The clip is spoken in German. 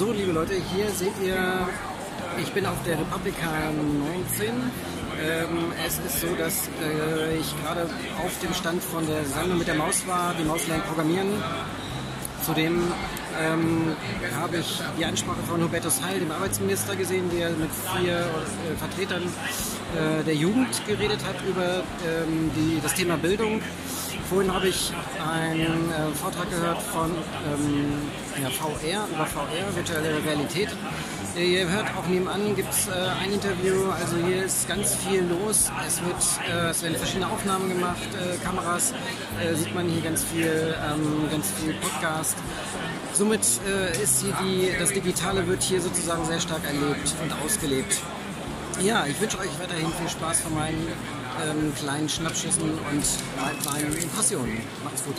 Leute, hier seht ihr, ich bin auf der Republika 19. Ähm, es ist so, dass äh, ich gerade auf dem Stand von der Sendung mit der Maus war, die Maus lernt programmieren. Zudem ähm, habe ich die Ansprache von Hubertus Heil, dem Arbeitsminister, gesehen, der mit vier äh, Vertretern äh, der Jugend geredet hat über ähm, die, das Thema Bildung. Vorhin habe ich einen äh, Vortrag gehört von ähm, ja, VR, über VR, virtuelle Realität. Ihr hört auch nebenan gibt es äh, ein Interview, also hier ist ganz viel los. Es, wird, äh, es werden verschiedene Aufnahmen gemacht, äh, Kameras, äh, sieht man hier ganz viel, ähm, ganz viel Podcast. Somit äh, ist hier die, das Digitale wird hier sozusagen sehr stark erlebt und ausgelebt. Ja, ich wünsche euch weiterhin viel Spaß von meinen ähm, kleinen Schnappschüssen und meinen Impressionen. Macht's gut.